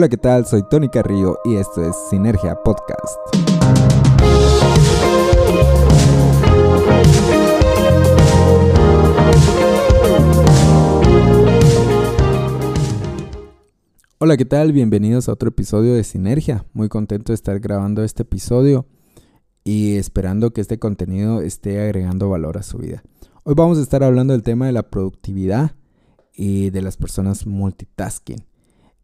Hola, ¿qué tal? Soy Tony Carrillo y esto es Sinergia Podcast. Hola, ¿qué tal? Bienvenidos a otro episodio de Sinergia. Muy contento de estar grabando este episodio y esperando que este contenido esté agregando valor a su vida. Hoy vamos a estar hablando del tema de la productividad y de las personas multitasking.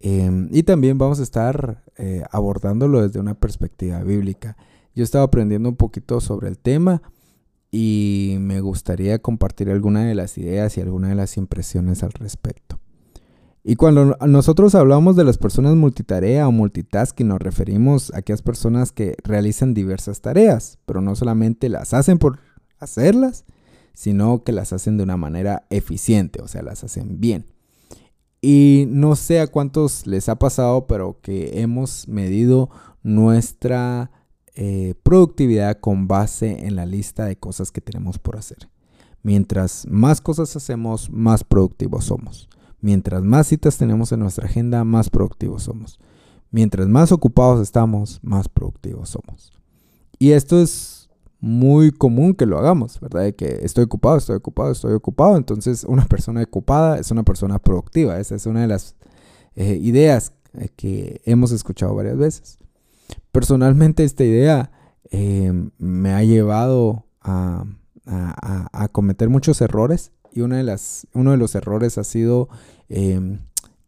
Em, y también vamos a estar eh, abordándolo desde una perspectiva bíblica. Yo estaba aprendiendo un poquito sobre el tema y me gustaría compartir alguna de las ideas y alguna de las impresiones al respecto. Y cuando nosotros hablamos de las personas multitarea o multitasking, nos referimos a aquellas personas que realizan diversas tareas, pero no solamente las hacen por hacerlas, sino que las hacen de una manera eficiente, o sea, las hacen bien. Y no sé a cuántos les ha pasado, pero que hemos medido nuestra eh, productividad con base en la lista de cosas que tenemos por hacer. Mientras más cosas hacemos, más productivos somos. Mientras más citas tenemos en nuestra agenda, más productivos somos. Mientras más ocupados estamos, más productivos somos. Y esto es muy común que lo hagamos, ¿verdad? De que estoy ocupado, estoy ocupado, estoy ocupado. Entonces, una persona ocupada es una persona productiva. Esa es una de las eh, ideas eh, que hemos escuchado varias veces. Personalmente, esta idea eh, me ha llevado a, cometer muchos errores. Y una de las, uno de los errores ha sido em,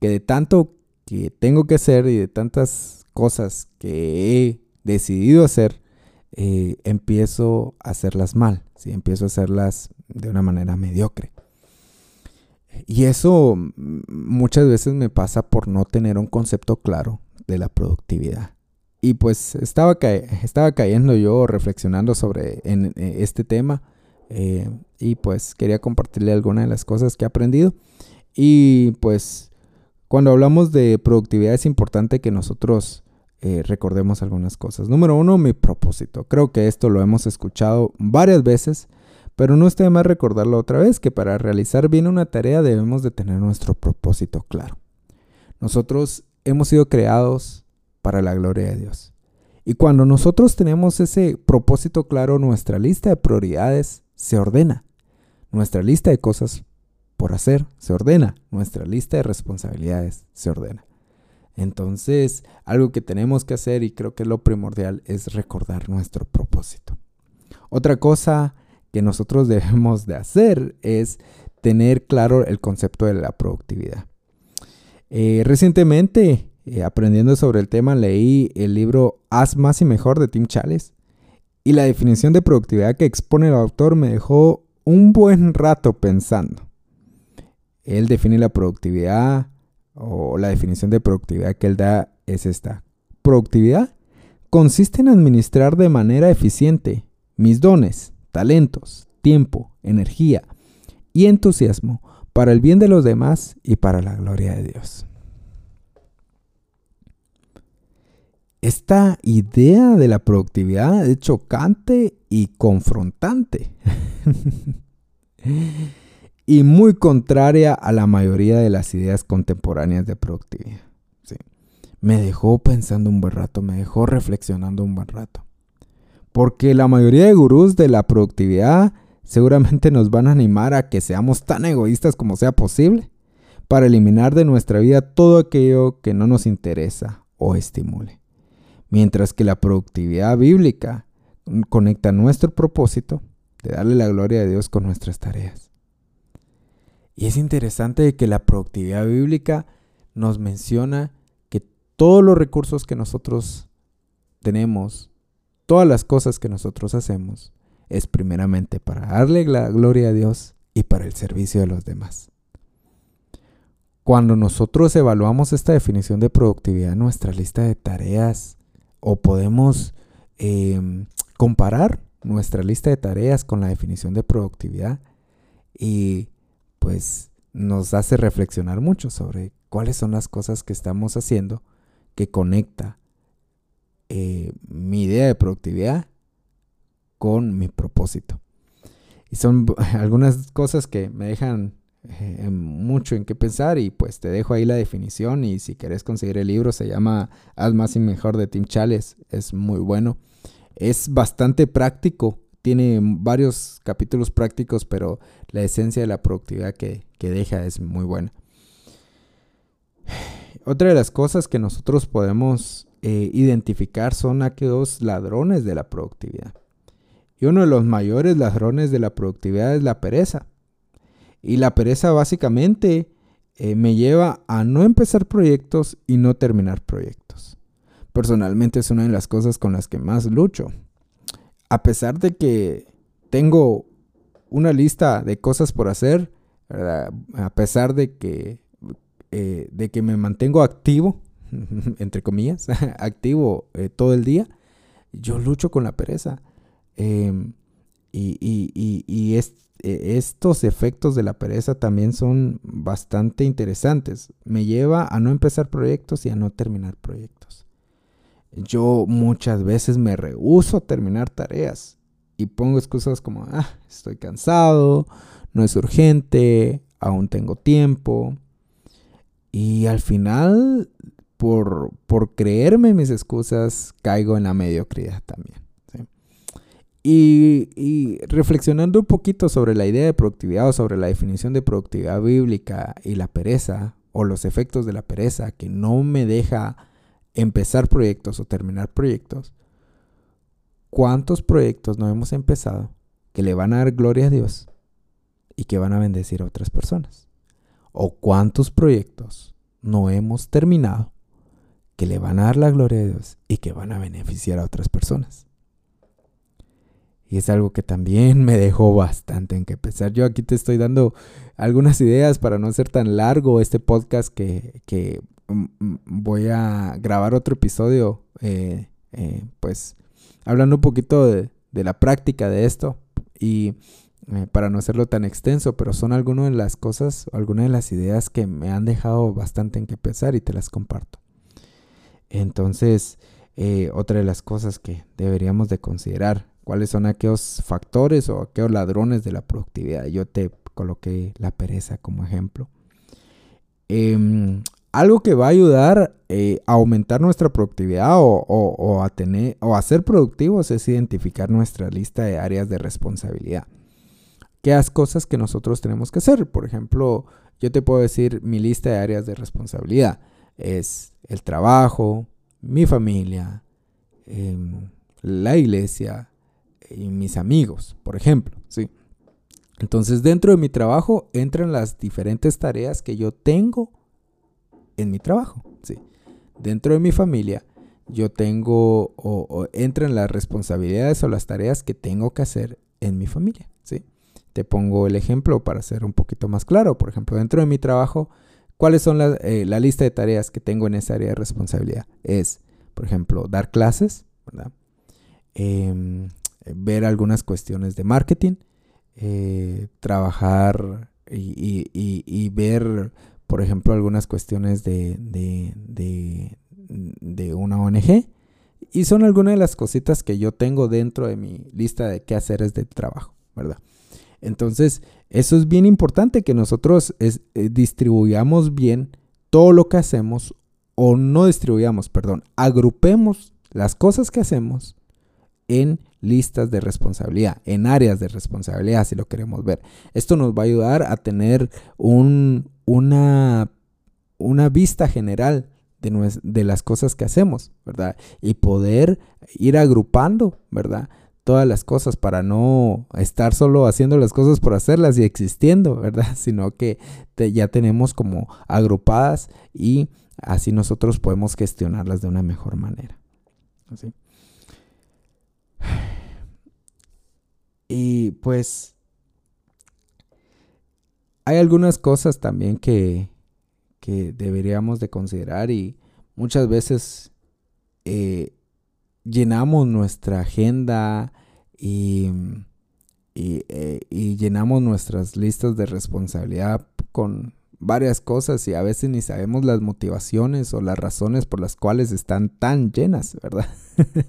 que de tanto que tengo que hacer y de tantas cosas que he decidido hacer, eh, empiezo a hacerlas mal, ¿sí? empiezo a hacerlas de una manera mediocre. Y eso muchas veces me pasa por no tener un concepto claro de la productividad. Y pues estaba, estaba cayendo yo reflexionando sobre en, este tema eh, y pues quería compartirle algunas de las cosas que he aprendido. Y pues cuando hablamos de productividad es importante que nosotros eh, recordemos algunas cosas. Número uno, mi propósito. Creo que esto lo hemos escuchado varias veces, pero no está de más recordarlo otra vez, que para realizar bien una tarea debemos de tener nuestro propósito claro. Nosotros hemos sido creados para la gloria de Dios. Y cuando nosotros tenemos ese propósito claro, nuestra lista de prioridades se ordena. Nuestra lista de cosas por hacer se ordena. Nuestra lista de responsabilidades se ordena. Entonces, algo que tenemos que hacer y creo que lo primordial es recordar nuestro propósito. Otra cosa que nosotros debemos de hacer es tener claro el concepto de la productividad. Eh, recientemente, eh, aprendiendo sobre el tema, leí el libro Haz más y mejor de Tim Chales y la definición de productividad que expone el autor me dejó un buen rato pensando. Él define la productividad o la definición de productividad que él da es esta. Productividad consiste en administrar de manera eficiente mis dones, talentos, tiempo, energía y entusiasmo para el bien de los demás y para la gloria de Dios. Esta idea de la productividad es chocante y confrontante. y muy contraria a la mayoría de las ideas contemporáneas de productividad. Me dejó pensando un buen rato, me dejó reflexionando un buen rato. Porque la mayoría de gurús de la productividad seguramente nos van a animar a que seamos tan egoístas como sea posible para eliminar de nuestra vida todo aquello que no nos interesa o estimule. Mientras que la productividad bíblica conecta nuestro propósito de darle la gloria a Dios con nuestras tareas. Y es interesante que la productividad bíblica nos menciona que todos los recursos que nosotros tenemos, todas las cosas que nosotros hacemos, es primeramente para darle la gloria a Dios y para el servicio de los demás. Cuando nosotros evaluamos esta definición de productividad en nuestra lista de tareas, o podemos em, comparar nuestra lista de tareas con la definición de productividad y pues nos hace reflexionar mucho sobre cuáles son las cosas que estamos haciendo que conecta eh, mi idea de productividad con mi propósito. Y son algunas cosas que me dejan eh, mucho en qué pensar y pues te dejo ahí la definición y si querés conseguir el libro se llama Haz más y mejor de Tim Chales, es muy bueno. Es bastante práctico, tiene varios capítulos prácticos, pero la esencia de la productividad que, deja es muy buena. Otra de las cosas que nosotros podemos eh, identificar son aquellos ladrones de la productividad. Y uno de los mayores ladrones de la productividad es la pereza. Y la pereza básicamente eh, me lleva a no empezar proyectos y no terminar proyectos. Personalmente es una de las cosas con las que más lucho. A pesar de que tengo una lista de cosas por hacer, a pesar de que, eh, de que me mantengo activo, entre comillas, activo eh, todo el día, yo lucho con la pereza. Em, y, y, e, estos efectos de la pereza también son bastante interesantes. Me lleva a no empezar proyectos y a no terminar proyectos. Yo muchas veces me rehúso a terminar tareas y pongo excusas como, ah, estoy cansado, no es urgente, aún tengo tiempo. Y al final, por, por creerme mis excusas, caigo en la mediocridad también. Y, reflexionando un poquito sobre la idea de productividad o sobre la definición de productividad bíblica y la pereza o los efectos de la pereza que no me deja empezar proyectos o terminar proyectos, ¿cuántos proyectos no hemos empezado que le van a dar gloria a Dios y que van a bendecir a otras personas? ¿O cuántos proyectos no hemos terminado que le van a dar la gloria a Dios y que van a beneficiar a otras personas? Y es algo que también me dejó bastante en que pensar. Yo aquí te estoy dando algunas ideas para no hacer tan largo este podcast que, mm, voy a grabar otro episodio, eh, eh, pues hablando un poquito de, la práctica de esto y eh, para no hacerlo tan extenso, pero son algunas de las cosas, algunas de las ideas que me han dejado bastante en que pensar y te las comparto. Entonces, otra de las cosas que deberíamos de considerar cuáles son aquellos factores o aquellos ladrones de la productividad. Yo te coloqué la pereza como ejemplo. Em, algo que va a ayudar eh, a aumentar nuestra productividad o, a tener, o a ser productivos es identificar nuestra lista de áreas de responsabilidad. ¿Qué cosas que nosotros tenemos que hacer? Por ejemplo, yo te puedo decir mi lista de áreas de responsabilidad. Es el trabajo, mi familia, em, la iglesia, y mis amigos, por ejemplo, ¿sí? Entonces, dentro de mi trabajo entran las diferentes tareas que yo tengo en mi trabajo, ¿sí? Dentro de mi familia, yo tengo o, entran las responsabilidades o las tareas que tengo que hacer en mi familia, ¿sí? Te pongo el ejemplo para ser un poquito más claro. Por ejemplo, dentro de mi trabajo, ¿cuáles son eh, la lista de tareas que tengo en esa área de responsabilidad? Es, por ejemplo, dar clases, ¿verdad? Em, ver algunas cuestiones de marketing, eh, trabajar y, ver, por ejemplo, algunas cuestiones de, de, una ONG. Y son algunas de las cositas que yo tengo dentro de mi lista de qué hacer es de trabajo, ¿verdad? Entonces, eso es bien importante que nosotros eh, distribuyamos bien todo lo que hacemos, o no distribuyamos, perdón, agrupemos las cosas que hacemos en listas de responsabilidad, en áreas de responsabilidad, si lo queremos ver. Esto nos va a ayudar a tener un, una, una vista general de, de, las cosas que hacemos, ¿verdad? Y poder ir agrupando, ¿verdad? Todas las cosas para no estar solo haciendo las cosas por hacerlas y existiendo, ¿verdad? Sino que ya tenemos como agrupadas y así nosotros podemos gestionarlas de una mejor manera. ¿Así? Y pues hay algunas cosas también que, deberíamos de considerar y muchas veces eh, llenamos nuestra agenda y, eh, y, llenamos nuestras listas de responsabilidad con varias cosas y a veces ni sabemos las motivaciones o las razones por las cuales están tan llenas, ¿verdad?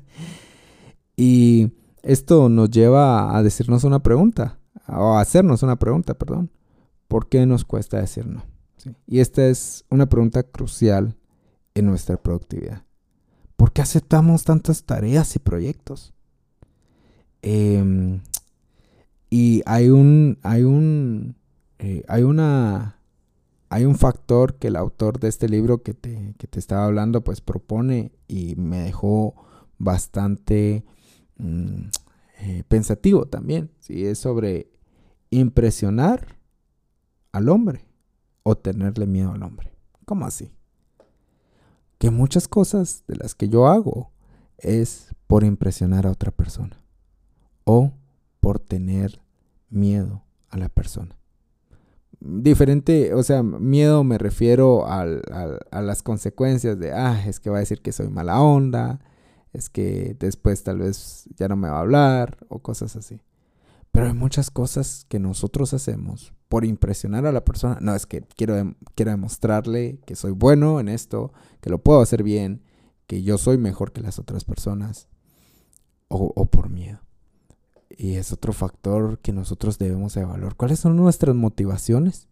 y esto nos lleva a decirnos una pregunta, o a hacernos una pregunta, perdón. ¿Por qué nos cuesta decir no? Y esta es una pregunta crucial en nuestra productividad. ¿Por qué aceptamos tantas tareas y proyectos? Em, y hay un, hay un, eh, hay una, hay un factor que el autor de este libro que te, que te estaba hablando, pues propone y me dejó bastante mm, eh, pensativo también. ¿sí? Es sobre impresionar al hombre o tenerle miedo al hombre. ¿Cómo así? Que muchas cosas de las que yo hago es por impresionar a otra persona o por tener miedo a la persona. Diferente, o sea, miedo me refiero a las consecuencias de, ah, es que va a decir que soy mala onda, es que después tal vez ya no me va a hablar o cosas así. Pero hay muchas cosas que nosotros hacemos por impresionar a la persona. No, es que quiero, quiero demostrarle que soy bueno en esto, que lo puedo hacer bien, que yo soy mejor que las otras personas. O, o por miedo. Y es otro factor que nosotros debemos evaluar. ¿Cuáles son nuestras motivaciones?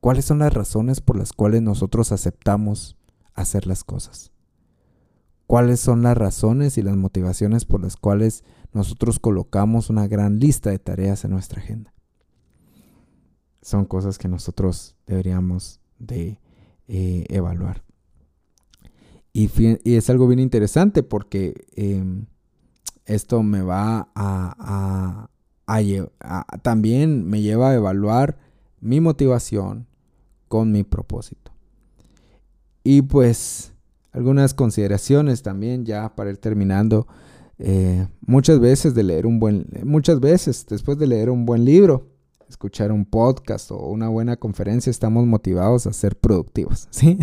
¿Cuáles son las razones por las cuales nosotros aceptamos hacer las cosas? ¿Cuáles son las razones y las motivaciones por las cuales nosotros colocamos una gran lista de tareas en nuestra agenda? Son cosas que nosotros deberíamos de eh, evaluar. Y, es algo bien interesante porque em, esto me va a, también me lleva a evaluar mi motivación con mi propósito. Y pues algunas consideraciones también ya para ir terminando. Eh, muchas veces de leer un buen, muchas veces después de leer un buen libro, escuchar un podcast o una buena conferencia, estamos motivados a ser productivos, ¿sí?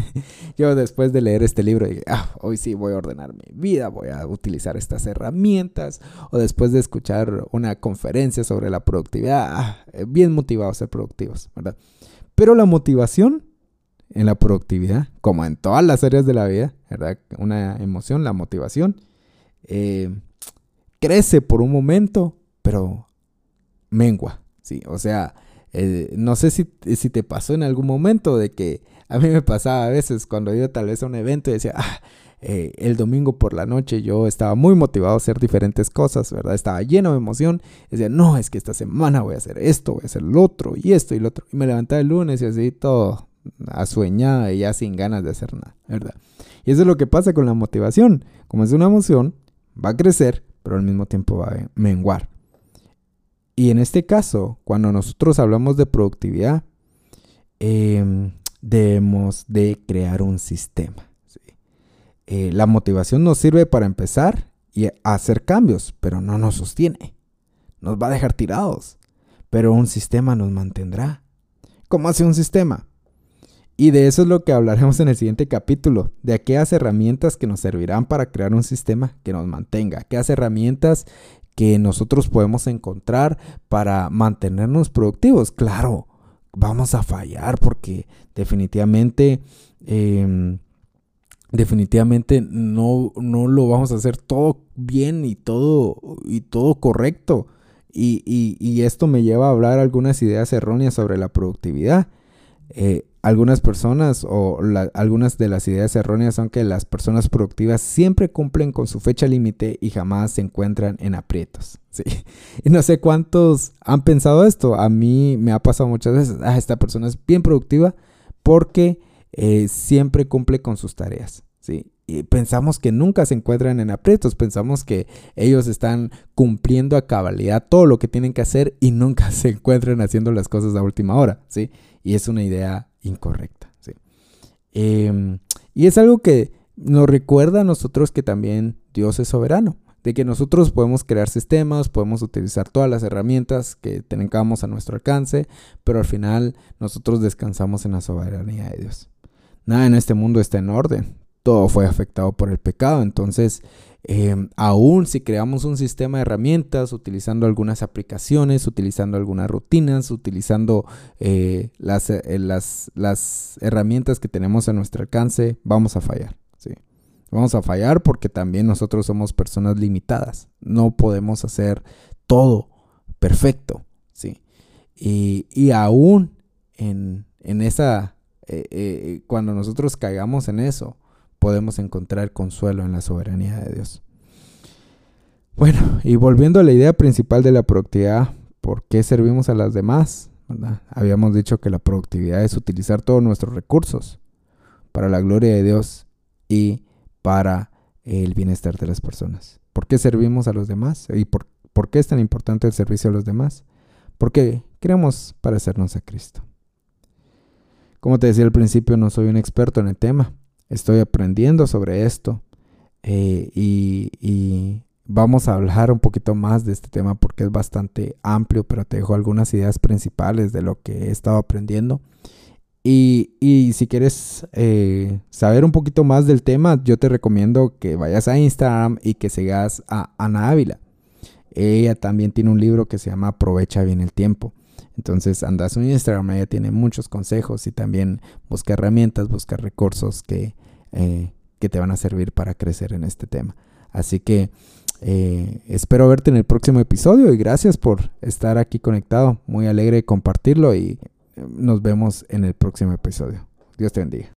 Yo después de leer este libro ah, hoy sí voy a ordenar mi vida, voy a utilizar estas herramientas, o después de escuchar una conferencia sobre la productividad, ah, eh, bien motivados a ser productivos, ¿verdad? Pero la motivación en la productividad, como en todas las áreas de la vida, ¿verdad? Una emoción, la motivación, eh, crece por un momento, pero mengua, Sí, o sea, eh, no sé si, si, te pasó en algún momento de que a mí me pasaba a veces cuando iba tal vez a un evento y decía, ah, eh, el domingo por la noche yo estaba muy motivado a hacer diferentes cosas, ¿verdad? Estaba lleno de emoción. Decía, no, es que esta semana voy a hacer esto, voy a hacer lo otro y esto y lo otro. Y me levantaba el lunes y así todo asueñada y ya sin ganas de hacer nada, ¿verdad? Y eso es lo que pasa con la motivación. Como es una emoción, va a crecer, pero al mismo tiempo va a menguar. Y en este caso, cuando nosotros hablamos de productividad, em, debemos de crear un sistema. Eh, la motivación nos sirve para empezar y hacer cambios, pero no nos sostiene. Nos va a dejar tirados, pero un sistema nos mantendrá. ¿Cómo hace un sistema? Y de eso es lo que hablaremos en el siguiente capítulo, de aquellas herramientas que nos servirán para crear un sistema que nos mantenga, aquellas herramientas que nosotros podemos encontrar para mantenernos productivos. Claro, vamos a fallar porque definitivamente, em, definitivamente no, no, lo vamos a hacer todo bien y todo, y todo correcto. Y, y, esto me lleva a hablar algunas ideas erróneas sobre la productividad. Eh, algunas personas o algunas de las ideas erróneas son que las personas productivas siempre cumplen con su fecha límite y jamás se encuentran en aprietos. ¿sí? Y no sé cuántos han pensado esto. A mí me ha pasado muchas veces. Ah, esta persona es bien productiva porque eh, siempre cumple con sus tareas. ¿sí? Y pensamos que nunca se encuentran en aprietos, pensamos que ellos están cumpliendo a cabalidad todo lo que tienen que hacer y nunca se encuentran haciendo las cosas a última hora, ¿sí? Y es una idea incorrecta. ¿sí? Em, y es algo que nos recuerda a nosotros que también Dios es soberano, de que nosotros podemos crear sistemas, podemos utilizar todas las herramientas que tengamos a nuestro alcance, pero al final nosotros descansamos en la soberanía de Dios. Nada en este mundo está en orden, todo fue afectado por el pecado, entonces Em, aún si creamos un sistema de herramientas, utilizando algunas aplicaciones, utilizando algunas rutinas, utilizando eh, las, eh, las, las, herramientas que tenemos a nuestro alcance, vamos a fallar. ¿sí? Vamos a fallar porque también nosotros somos personas limitadas. No podemos hacer todo perfecto. ¿sí? Y, y aún en, en esa, eh, eh, cuando nosotros caigamos en eso, podemos encontrar consuelo en la soberanía de Dios. Bueno, y volviendo a la idea principal de la productividad, ¿por qué servimos a las demás? Habíamos dicho que la productividad es utilizar todos nuestros recursos para la gloria de Dios y para el bienestar de las personas. ¿Por qué servimos a los demás? ¿Y por, por qué es tan importante el servicio a los demás? Porque queremos parecernos a Cristo. Como te decía al principio, no soy un experto en el tema. Estoy aprendiendo sobre esto eh, y, vamos a hablar un poquito más de este tema porque es bastante amplio, pero te dejo algunas ideas principales de lo que he estado aprendiendo. Y, si quieres eh, saber un poquito más del tema, yo te recomiendo que vayas a Instagram y que sigas a Ana Ávila. Ella también tiene un libro que se llama Aprovecha bien el tiempo. Entonces anda a su Instagram, ella tiene muchos consejos y también busca herramientas, busca recursos que, eh, que te van a servir para crecer en este tema. Así que eh, espero verte en el próximo episodio y gracias por estar aquí conectado. Muy alegre de compartirlo y nos vemos en el próximo episodio. Dios te bendiga.